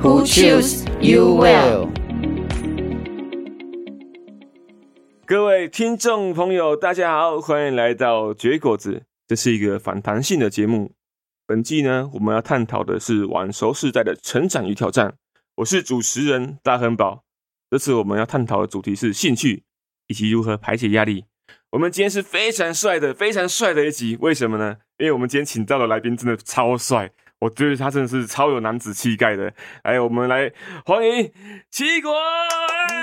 Who choose you well？各位听众朋友，大家好，欢迎来到绝果子。这是一个反弹性的节目。本季呢，我们要探讨的是晚熟世代的成长与挑战。我是主持人大亨堡。这次我们要探讨的主题是兴趣以及如何排解压力。我们今天是非常帅的、非常帅的一集，为什么呢？因为我们今天请到的来宾真的超帅，我觉得他真的是超有男子气概的。来，我们来欢迎奇异果。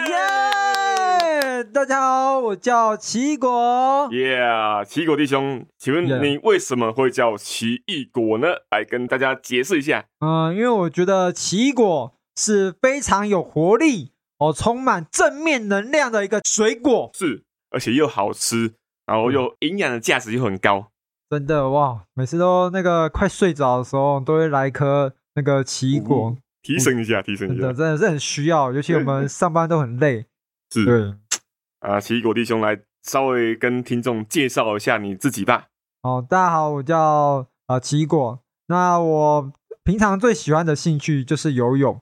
耶！大家好，我叫奇异果。耶！奇异果弟兄，请问你为什么会叫奇异果呢？来跟大家解释一下。嗯，因为我觉得奇异果是非常有活力。哦，充满正面能量的一个水果，是，而且又好吃，然后又营养的价值又很高，真的哇！每次都那个快睡着的时候，都会来一颗那个奇异果，嗯，提升一下，提升一下，真的真的是很需要，尤其我们上班都很累，是，对，啊，奇异果弟兄来稍微跟听众介绍一下你自己吧。哦，大家好，我叫啊奇异果，那我平常最喜欢的兴趣就是游泳。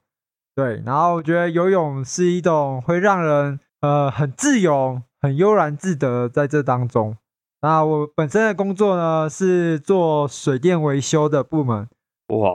对，然后我觉得游泳是一种会让人呃很自由、很悠然自得在这当中。那我本身的工作呢是做水电维修的部门。哇，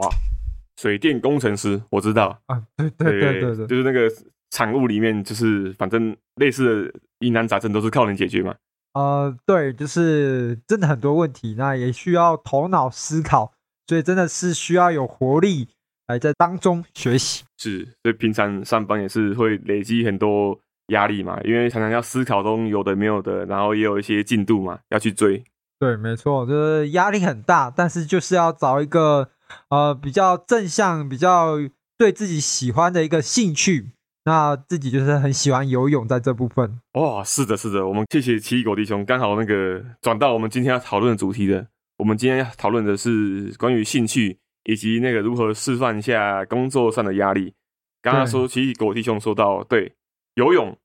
水电工程师，我知道啊，对对对对对，就是那个产物里面，就是反正类似的疑难杂症都是靠人解决嘛。呃，对，就是真的很多问题，那也需要头脑思考，所以真的是需要有活力。来在当中学习，是，所以平常上班也是会累积很多压力嘛，因为常常要思考中有的没有的，然后也有一些进度嘛要去追。对，没错，就是压力很大，但是就是要找一个呃比较正向、比较对自己喜欢的一个兴趣。那自己就是很喜欢游泳，在这部分。哇，是的，是的，我们谢谢奇异果弟兄，刚好那个转到我们今天要讨论的主题的。我们今天要讨论的是关于兴趣。以及那个如何释放一下工作上的压力。刚刚说奇异果弟兄说到，对游泳，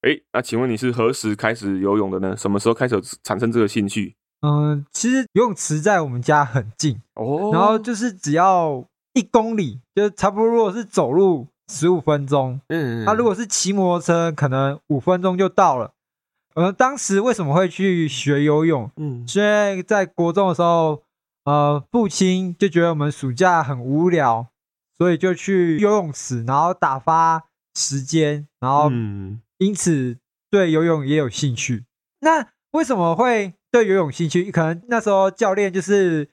哎，那请问你是何时开始游泳的呢？什么时候开始产生这个兴趣？嗯，其实游泳池在我们家很近哦，然后就是只要一公里，就差不多。如果是走路十五分钟，嗯，那如果是骑摩托车，可能五分钟就到了。呃，当时为什么会去学游泳？嗯，因为在国中的时候。呃，父亲就觉得我们暑假很无聊，所以就去游泳池，然后打发时间，然后因此对游泳也有兴趣。那为什么会对游泳兴趣？可能那时候教练就是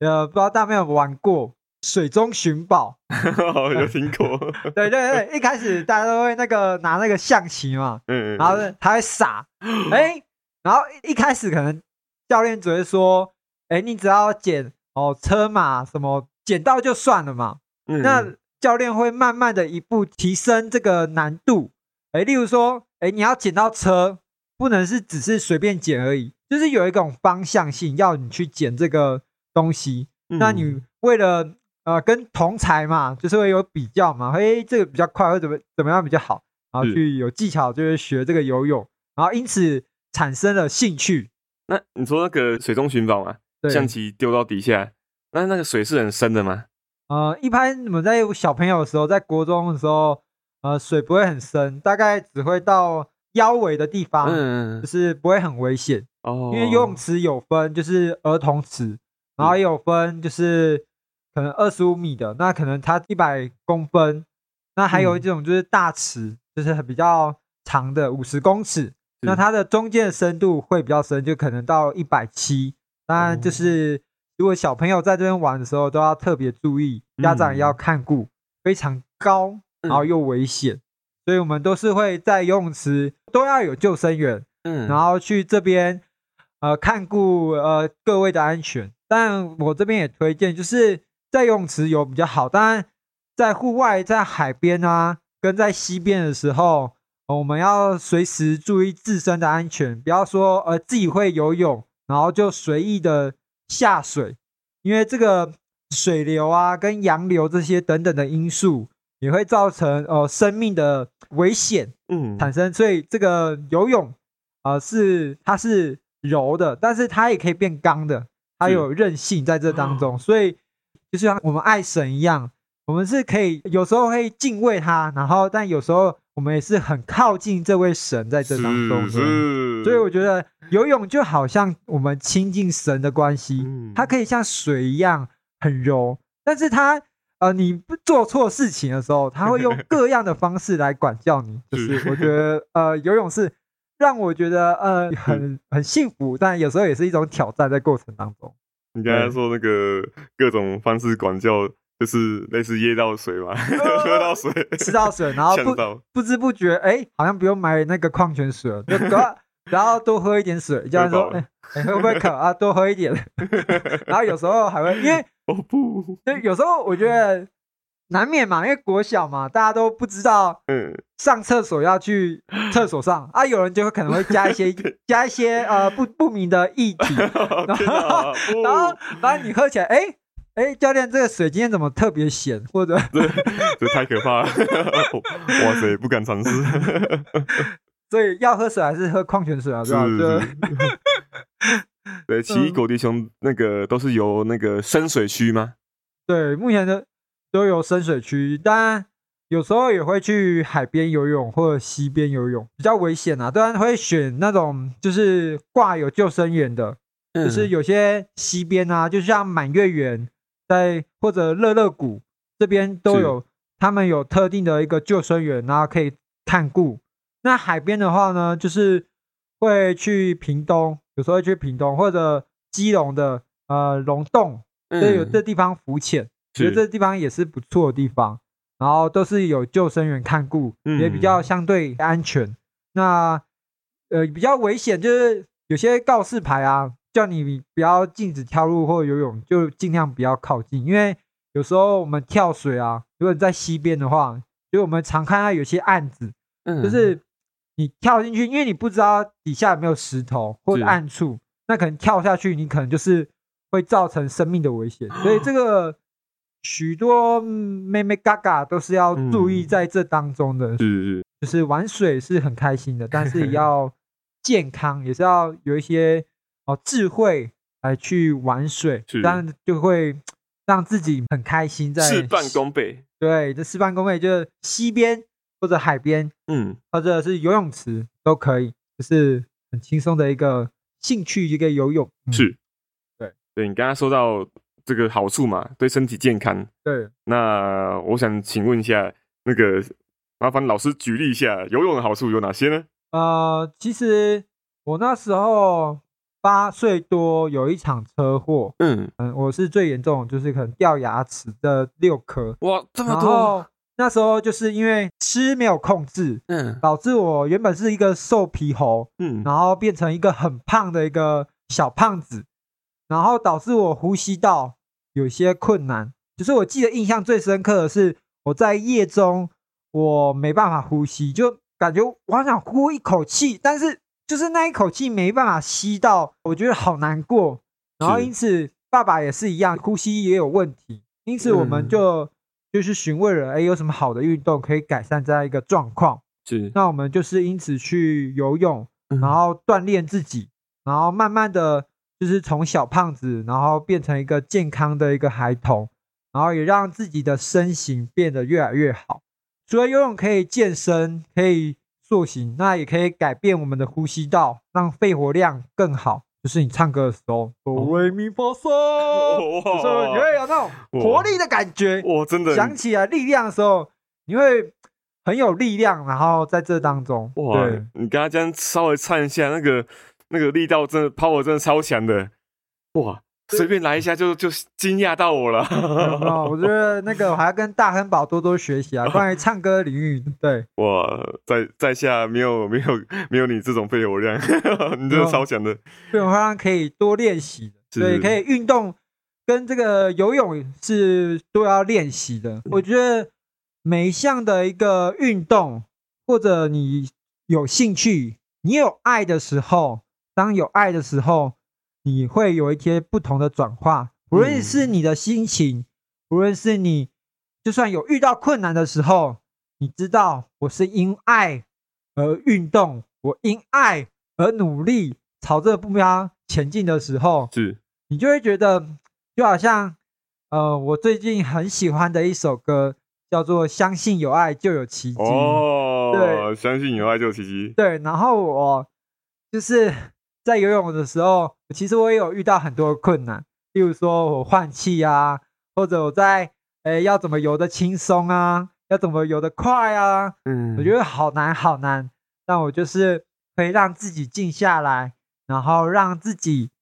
呃，不知道大家有没有玩过水中寻宝？有听过？对对对，一开始大家都会那个拿那个象棋嘛，嗯，然后他会撒，哎，然后一开始可能教练只会说。哎，你只要捡哦车马什么捡到就算了嘛。嗯，那教练会慢慢的一步提升这个难度。哎，例如说，哎，你要捡到车，不能是只是随便捡而已，就是有一种方向性要你去捡这个东西。嗯，那你为了呃跟同才嘛，就是会有比较嘛，哎，这个比较快，或者怎么怎么样比较好，然后去有技巧，就是学这个游泳，然后因此产生了兴趣。那你说那个水中寻宝嘛？象棋丢到底下，那那个水是很深的吗？呃，一般我们在小朋友的时候，在国中的时候，呃，水不会很深，大概只会到腰围的地方，嗯，就是不会很危险哦。因为游泳池有分，就是儿童池，然后也有分，就是可能二十五米的，那可能它一百公分，那还有一种就是大池，就是比较长的五十公尺，那它的中间的深度会比较深，就可能到一百七。当然，就是如果小朋友在这边玩的时候，都要特别注意，家长也要看顾，非常高，然后又危险，所以我们都是会在游泳池都要有救生员，嗯，然后去这边呃看顾呃各位的安全。但我这边也推荐，就是在游泳池游比较好，当然在户外在海边啊，跟在溪边的时候，我们要随时注意自身的安全，不要说呃自己会游泳，然后就随意的下水，因为这个水流啊跟洋流这些等等的因素，也会造成呃生命的危险嗯产生。嗯、所以这个游泳啊、呃、是它是柔的，但是它也可以变刚的，它有韧性在这当中，所以。就像我们爱神一样，我们是可以有时候会敬畏他，然后但有时候我们也是很靠近这位神在这当中。所以我觉得游泳就好像我们亲近神的关系，它可以像水一样很柔，但是它呃你不做错事情的时候，它会用各样的方式来管教你。就是我觉得呃游泳是让我觉得呃 很很幸福，但有时候也是一种挑战在过程当中。你刚才说那个各种方式管教，就是类似噎到水嘛，喝到水，吃到水，然后不不知不觉，哎，好像不用买那个矿泉水了，就多，然后多喝一点水，这样说，哎，会不会渴啊？多喝一点，然后有时候还会，因为哦不，就有时候我觉得。难免嘛，因为国小嘛，大家都不知道，嗯，上厕所要去厕所上啊，有人就会可能会加一些 加一些呃不不明的液体，然后然后然后你喝起来，哎哎，教练这个水今天怎么特别咸？或者这这太可怕了，哇塞，不敢尝试。所以要喝水还是喝矿泉水啊？是吧？对，奇异果弟兄那个都是由那个深水区吗？对，目前的。都有深水区，当然有时候也会去海边游泳或者溪边游泳，比较危险啊。当然会选那种就是挂有救生员的，嗯、就是有些溪边啊，就像满月园在或者乐乐谷这边都有，他们有特定的一个救生员，然后可以看顾。那海边的话呢，就是会去屏东，有时候会去屏东或者基隆的呃溶洞，都有这地方浮潜。觉得这地方也是不错的地方，然后都是有救生员看顾，也比较相对安全。那呃比较危险就是有些告示牌啊，叫你不要禁止跳入或游泳，就尽量不要靠近。因为有时候我们跳水啊，如果你在溪边的话，就我们常看到有些案子，就是你跳进去，因为你不知道底下有没有石头或者暗处，那可能跳下去，你可能就是会造成生命的危险。所以这个。许多妹妹嘎嘎都是要注意在这当中的，是是就是玩水是很开心的，但是也 要健康，也是要有一些哦智慧来去玩水，这样就会让自己很开心，在事半功倍。对，这事半功倍就是西边或者海边，嗯，或者是游泳池都可以，就是很轻松的一个兴趣，一个游泳。是，对，对你刚刚说到。这个好处嘛，对身体健康。对，那我想请问一下，那个麻烦老师举例一下，游泳的好处有哪些呢？呃，其实我那时候八岁多，有一场车祸。嗯嗯，我是最严重，就是可能掉牙齿的六颗。哇，这么多！那时候就是因为吃没有控制，嗯，导致我原本是一个瘦皮猴，嗯，然后变成一个很胖的一个小胖子。然后导致我呼吸道有些困难，就是我记得印象最深刻的是我在夜中我没办法呼吸，就感觉我好想呼一口气，但是就是那一口气没办法吸到，我觉得好难过。然后因此爸爸也是一样，呼吸也有问题，因此我们就就是询问了，哎，有什么好的运动可以改善这样一个状况？是，那我们就是因此去游泳，然后锻炼自己，然后慢慢的。就是从小胖子，然后变成一个健康的一个孩童，然后也让自己的身形变得越来越好。除了游泳可以健身，可以塑形，那也可以改变我们的呼吸道，让肺活量更好。就是你唱歌的时候，哆瑞咪发嗦，就是你会有那种活力的感觉。哇，真的！想起来力量的时候，你会很有力量。然后在这当中，哇，对你刚刚这样稍微唱一下那个。那个力道真的，power 真的超强的，哇！随便来一下就就惊讶到我了。哦，我觉得那个我还要跟大亨宝多多学习啊，关于唱歌领域。对，哇，在在下没有没有没有你这种肺活量，你真的超强的。肺活量可以多练习，所以可以运动跟这个游泳是都要练习的。我觉得每一项的一个运动，或者你有兴趣，你有爱的时候，当有爱的时候，你会有一些不同的转化。无论是你的心情，无论是你，就算有遇到困难的时候，你知道我是因爱而运动，我因爱而努力朝这个目标前进的时候，是你就会觉得，就好像，呃，我最近很喜欢的一首歌。叫做相信有爱就有奇迹哦，对，相信有爱就有奇迹。对，然后我就是在游泳的时候，其实我也有遇到很多困难，例如说我换气啊，或者我在诶要怎么游得轻松啊，要怎么游得快啊，嗯，我觉得好难好难。但我就是可以让自己静下来，然后让自己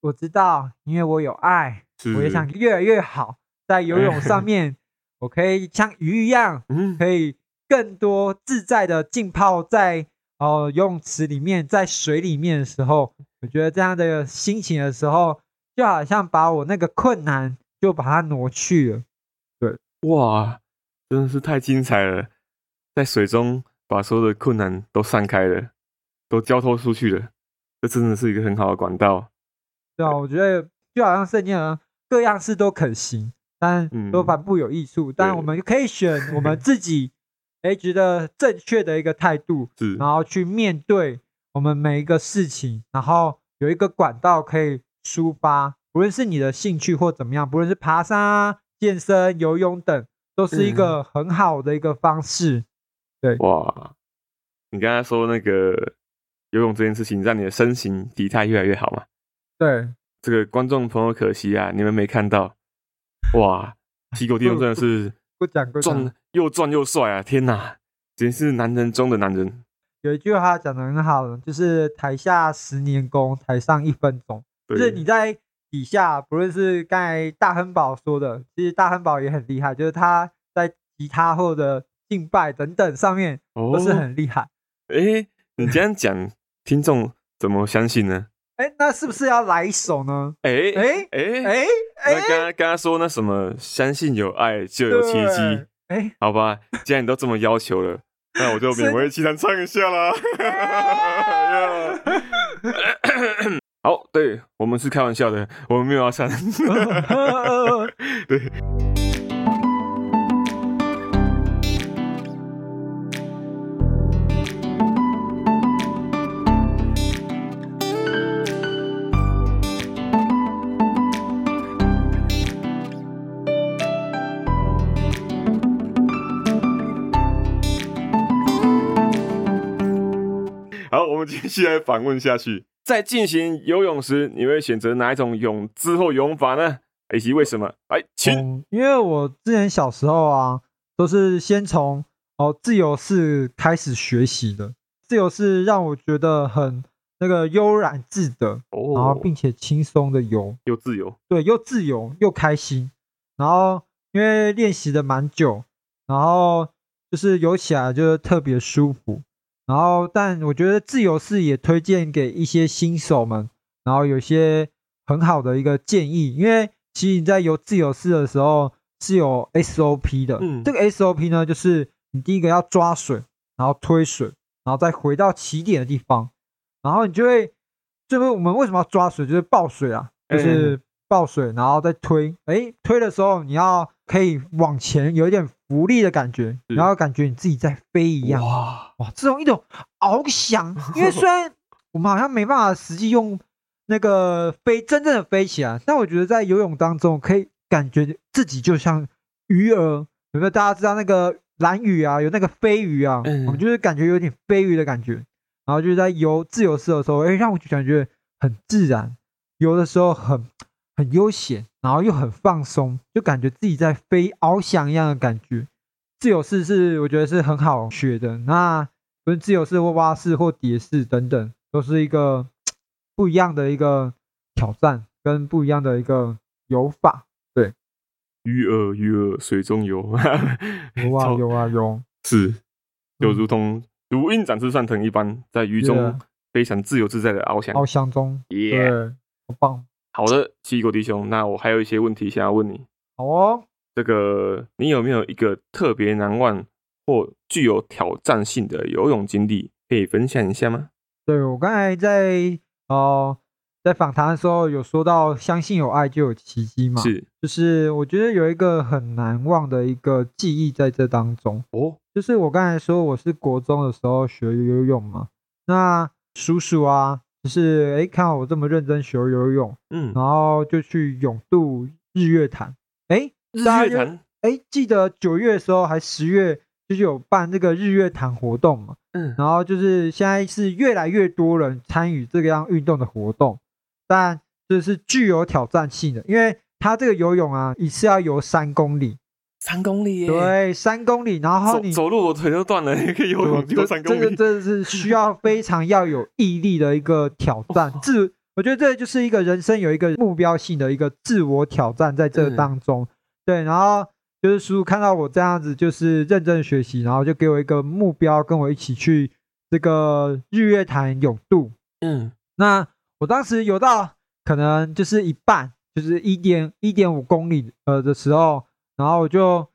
我知道，因为我有爱，我也想越来越好，在游泳上面。我可以像鱼一样，可以更多自在的浸泡在哦游泳池里面，在水里面的时候，我觉得这样的心情的时候，就好像把我那个困难就把它挪去了。对，哇，真的是太精彩了，在水中把所有的困难都散开了，都交托出去了，这真的是一个很好的管道。对啊，我觉得就好像圣经啊，各样事都可行。但都反不有益处，嗯、但我们可以选我们自己哎觉得正确的一个态度，是然后去面对我们每一个事情，然后有一个管道可以抒发，不论是你的兴趣或怎么样，不论是爬山啊、健身、游泳等，都是一个很好的一个方式。对，哇，你刚才说那个游泳这件事情，让你的身形体态越来越好嘛？对，这个观众朋友可惜啊，你们没看到。哇，西狗弟兄真的是 壮又壮又帅啊！天哪，真是男人中的男人。有一句话讲得很好，就是台下十年功，台上一分钟。就是你在底下，不论是刚才大亨堡说的，其实大亨堡也很厉害，就是他在吉他或者敬拜等等上面都是很厉害。哎、哦欸，你这样讲，听众怎么相信呢？哎，那是不是要来一首呢？哎哎哎哎那！刚刚刚刚说那什么，相信有爱就有奇迹。哎，好吧，既然你都这么要求了，那我就勉为其难唱一下啦。好，对，我们是开玩笑的，我们没有要唱。对。继续来访问下去。在进行游泳时，你会选择哪一种泳姿或泳法呢？以及为什么？哎，请、嗯。因为我之前小时候啊，都是先从哦自由式开始学习的。自由式让我觉得很那个悠然自得，哦、然后并且轻松的游，又自由。对，又自由又开心。然后因为练习的蛮久，然后就是游起来就是特别舒服。然后，但我觉得自由式也推荐给一些新手们，然后有些很好的一个建议，因为其实你在游自由式的时候是有 SOP 的，嗯，这个 SOP 呢，就是你第一个要抓水，然后推水，然后再回到起点的地方，然后你就会，就是我们为什么要抓水？就是抱水啊，就是抱水，然后再推，哎，推的时候你要可以往前有一点浮力的感觉，然后感觉你自己在飞一样。哇哇，这种一种翱翔，因为虽然我们好像没办法实际用那个飞真正的飞起来，但我觉得在游泳当中可以感觉自己就像鱼儿。有没有大家知道那个蓝鱼啊？有那个飞鱼啊？我们就是感觉有点飞鱼的感觉。然后就是在游自由式的时候，哎，让我就感觉很自然，游的时候很很悠闲。然后又很放松，就感觉自己在飞翱翔一样的感觉。自由式是我觉得是很好学的，那不是自由式或蛙式或蝶式等等，都是一个 不一样的一个挑战，跟不一样的一个游法。对，鱼儿鱼儿水中游，游啊游啊游，是就如同如鹰展翅上腾一般，在鱼中非常自由自在的翱翔，翱翔中，耶.好棒。好的，七狗弟兄，那我还有一些问题想要问你。好哦，这个你有没有一个特别难忘或具有挑战性的游泳经历可以分享一下吗？对，我刚才在哦、呃，在访谈的时候有说到，相信有爱就有奇迹嘛。是，就是我觉得有一个很难忘的一个记忆在这当中哦，就是我刚才说我是国中的时候学游泳嘛，那叔叔啊，就是哎看到我这么认真学游泳，嗯，然后就去泳渡日月潭，哎，日月潭，哎，记得九月的时候还十月。就是有办这个日月潭活动嘛，嗯，然后就是现在是越来越多人参与这个样运动的活动，但这是具有挑战性的，因为他这个游泳啊，一次要游三公里，三公里耶，对，三公里，然后你走，走路我腿都断了，你可以游泳游三公里，这个真的是需要非常要有毅力的一个挑战，哦、自我觉得这就是一个人生有一个目标性的一个自我挑战在这当中，嗯、对，然后。就是叔叔看到我这样子，就是认真学习，然后就给我一个目标，跟我一起去这个日月潭泳渡。嗯，那我当时游到可能就是一半，就是一点一点五公里呃的时候，然后我就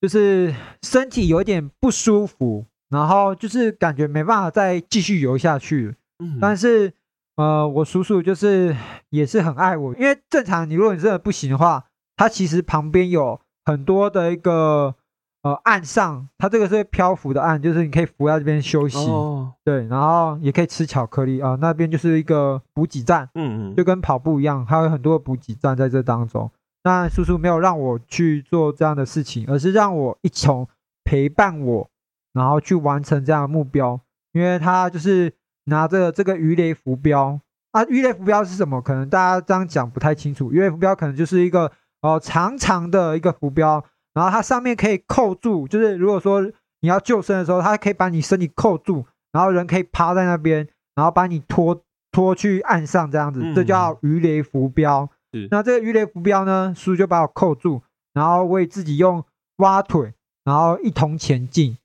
就是身体有点不舒服，然后就是感觉没办法再继续游下去。嗯，但是呃，我叔叔就是也是很爱我，因为正常你如果你真的不行的话，他其实旁边有。很多的一个呃岸上，它这个是漂浮的岸，就是你可以浮在这边休息，哦、对，然后也可以吃巧克力啊、呃。那边就是一个补给站，嗯嗯，就跟跑步一样，还有很多补给站在这当中。那叔叔没有让我去做这样的事情，而是让我一同陪伴我，然后去完成这样的目标。因为他就是拿着这个鱼雷浮标啊，鱼雷浮标是什么？可能大家这样讲不太清楚。鱼雷浮标可能就是一个。哦，长长的一个浮标，然后它上面可以扣住，就是如果说你要救生的时候，它可以把你身体扣住，然后人可以趴在那边，然后把你拖拖去岸上这样子，这叫鱼雷浮标。嗯、那这个鱼雷浮标呢，叔就把我扣住，然后我也自己用蛙腿，然后一同前进。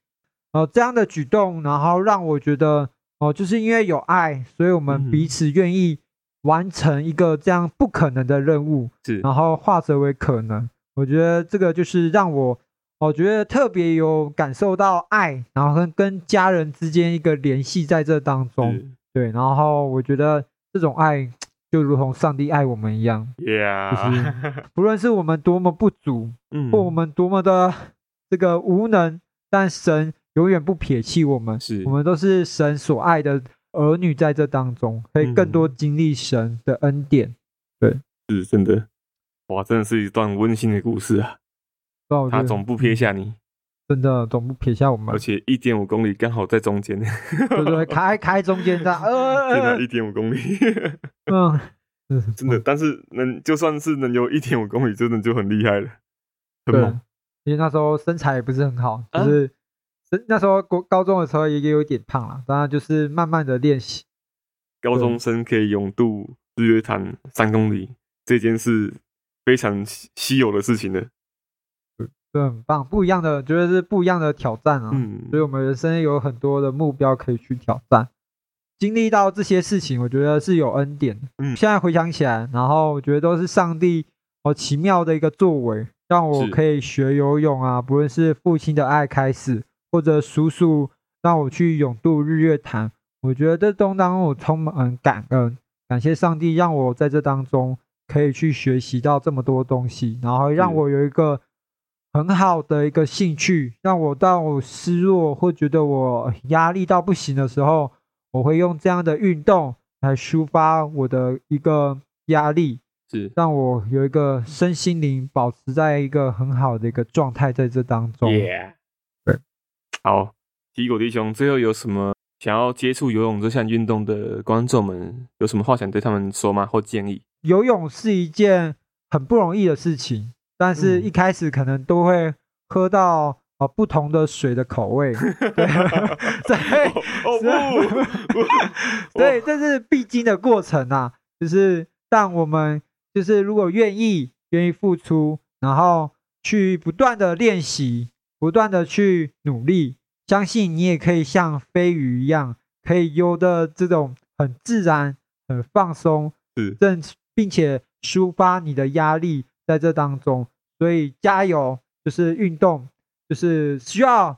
呃，这样的举动，然后让我觉得，哦、呃，就是因为有爱，所以我们彼此愿意。完成一个这样不可能的任务，是，然后化则为可能。我觉得这个就是让我，我觉得特别有感受到爱，然后跟跟家人之间一个联系在这当中。是对，然后我觉得这种爱就如同上帝爱我们一样。Yeah，就是不论是我们多么不足，嗯，或我们多么的这个无能，但神永远不撇弃我们，是。我们都是神所爱的。儿女在这当中可以更多经历神的恩典，嗯、对，是真的，哇，真的是一段温馨的故事啊！他总不撇下你，真的总不撇下我们，而且一点五公里刚好在中间，对不对？开开中间的，呃，真的，一点五公里，嗯，真的，但是能就算是能游一点五公里，真的就很厉害了，很猛。因为那时候身材也不是很好，就是。啊那时候高高中的时候也有一点胖了，当然就是慢慢的练习。高中生可以勇渡日月潭三公里，这件事非常稀有的事情呢。对，很棒，不一样的，觉得是不一样的挑战啊。嗯，所以我们人生有很多的目标可以去挑战。经历到这些事情，我觉得是有恩典。嗯，现在回想起来，然后我觉得都是上帝好奇妙的一个作为，让我可以学游泳啊，不论是父亲的爱开始。或者叔叔让我去泳渡日月潭，我觉得这当中我充满感恩，感谢上帝让我在这当中可以去学习到这么多东西，然后让我有一个很好的一个兴趣，让我当我失落或觉得我压力到不行的时候，我会用这样的运动来抒发我的一个压力，是让我有一个身心灵保持在一个很好的一个状态在这当中。Yeah. 好，奇异果弟兄，最后有什么想要接触游泳这项运动的观众们，有什么话想对他们说吗？或建议？游泳是一件很不容易的事情，但是一开始可能都会喝到啊不同的水的口味，对，对，这是必经的过程啊。就是，但我们就是如果愿意，愿意付出，然后去不断的练习。不断的去努力，相信你也可以像飞鱼一样，可以游的这种很自然、很放松，是，并且抒发你的压力在这当中。所以加油，就是运动，就是需要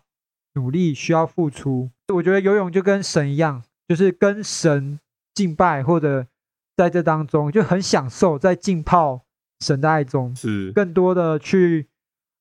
努力，需要付出。我觉得游泳就跟神一样，就是跟神敬拜，或者在这当中就很享受，在浸泡神的爱中，是更多的去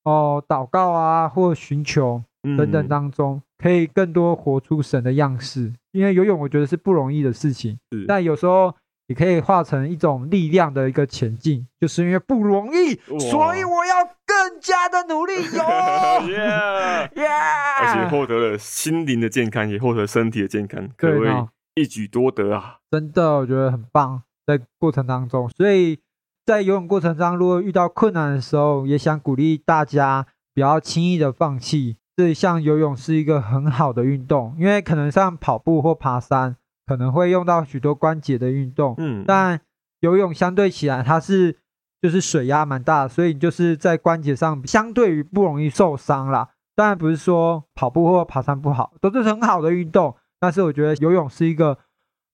哦祷告啊，或寻求等等当中，嗯、可以更多活出神的样式。因为游泳，我觉得是不容易的事情，但有时候。也可以化成一种力量的一个前进，就是因为不容易，所以我要更加的努力游。Yeah, yeah! 而且获得了心灵的健康，也获得身体的健康，可谓一举多得啊！真的，我觉得很棒。在过程当中，所以在游泳过程中，如果遇到困难的时候，也想鼓励大家不要轻易的放弃。这项游泳是一个很好的运动，因为可能像跑步或爬山。可能会用到许多关节的运动，嗯，但游泳相对起来，它是就是水压蛮大，所以就是在关节上相对于不容易受伤啦。当然不是说跑步或爬山不好，都是很好的运动，但是我觉得游泳是一个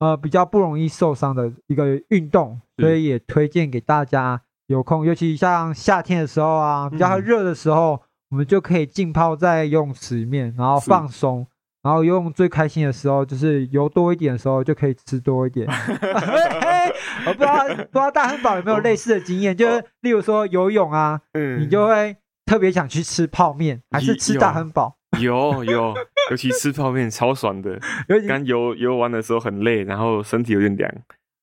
呃比较不容易受伤的一个运动，所以也推荐给大家有空，尤其像夏天的时候啊，比较热的时候，嗯，我们就可以浸泡在游泳池里面，然后放松。然后游泳最开心的时候，就是游多一点的时候就可以吃多一点。我不知道不知道大汉堡有没有类似的经验，就是例如说游泳啊，嗯，你就会特别想去吃泡面，还是吃大汉堡？有有，尤其吃泡面超爽的。刚游游完的时候很累，然后身体有点凉，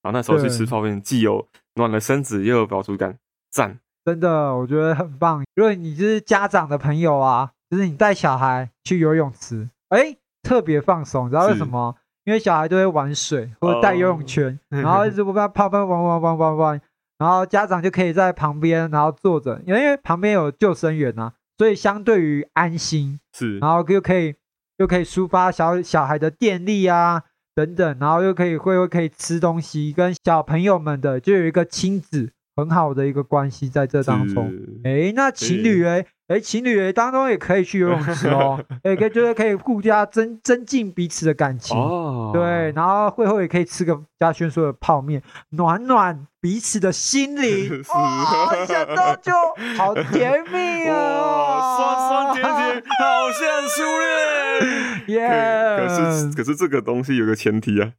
然后那时候去吃泡面，既有暖了身子，又有饱足感，赞！真的，我觉得很棒。如果你是家长的朋友啊，就是你带小孩去游泳池，哎。特别放松，你知道为什么？因为小孩都会玩水或者带游泳圈，哦、然后一直不怕泡泡玩玩玩玩玩，然后家长就可以在旁边，然后坐着，因为旁边有救生员啊，所以相对于安心，是，然后又可以又可以抒发小小孩的电力啊等等，然后又可以会会可以吃东西，跟小朋友们的就有一个亲子很好的一个关系在这当中。哎，那情侣哎。哎，情侣当中也可以去游泳池哦，也可以觉得可以互加增增进彼此的感情哦。对，然后会后也可以吃个嘉轩说的泡面，暖暖彼此的心灵。哇，想到就好甜蜜啊！酸酸甜甜，好像初恋。耶！可是可是这个东西有个前提啊。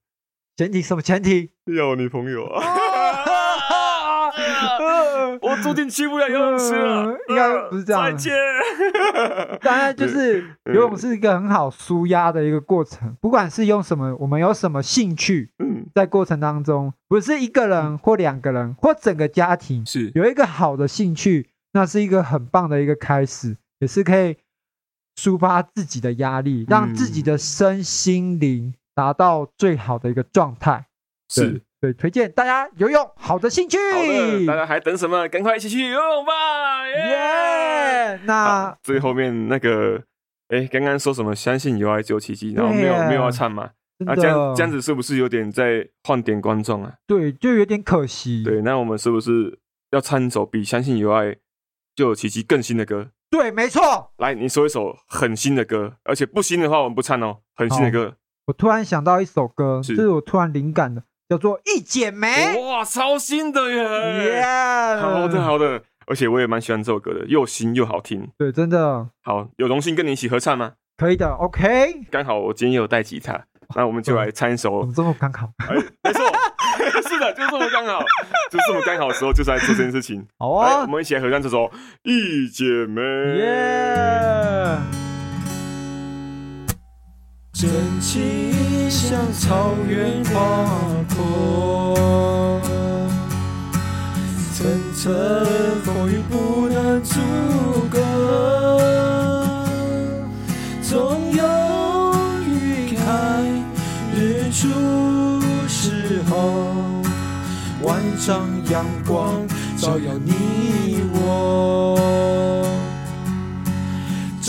前提什么前提？要女朋友啊。我注定去不了游泳池了，嗯，应该不是这样。再见。当然，就是游泳是一个很好舒压的一个过程。不管是用什么，我们有什么兴趣，在过程当中，不是一个人或两个人或整个家庭，是有一个好的兴趣，那是一个很棒的一个开始，也是可以抒发自己的压力，让自己的身心灵达到最好的一个状态。是。对，推荐大家游泳，好的兴趣。好的，大家还等什么？赶快一起去游泳吧！耶、yeah!！那最后面那个，哎，刚刚说什么？相信有爱就有奇迹，然后没有没有要唱嘛？那这样这样子是不是有点在换点观众啊？对，就有点可惜。对，那我们是不是要唱一首比相信有爱就有奇迹更新的歌？对，没错。来，你说一首很新的歌，而且不新的话我们不唱哦。很新的歌，我突然想到一首歌，是我突然灵感的。叫做一剪梅，哇，超新的耶!好的，好的，而且我也蛮喜欢这首歌的，又新又好听。对，真的。好，有荣幸跟你一起合唱吗？可以的，OK。刚好我今天也有带吉他，那我们就来唱一首。怎么这么刚好？哎，没错，是的，就是这么刚好，就是这么刚好的时候，就是来做这件事情。好啊，我们一起来合唱这首《一剪梅》。真情像草原划破，层层风雨不能阻隔，总有云开日出时候，万丈阳光照耀你我。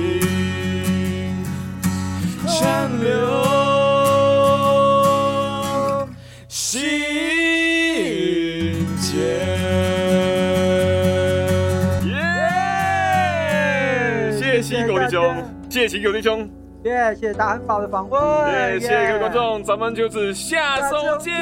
此情长留。谢谢秦九弟兄，耶、yeah,！谢谢大汉堡的访问，耶！谢谢各位观众，咱们就是下周见。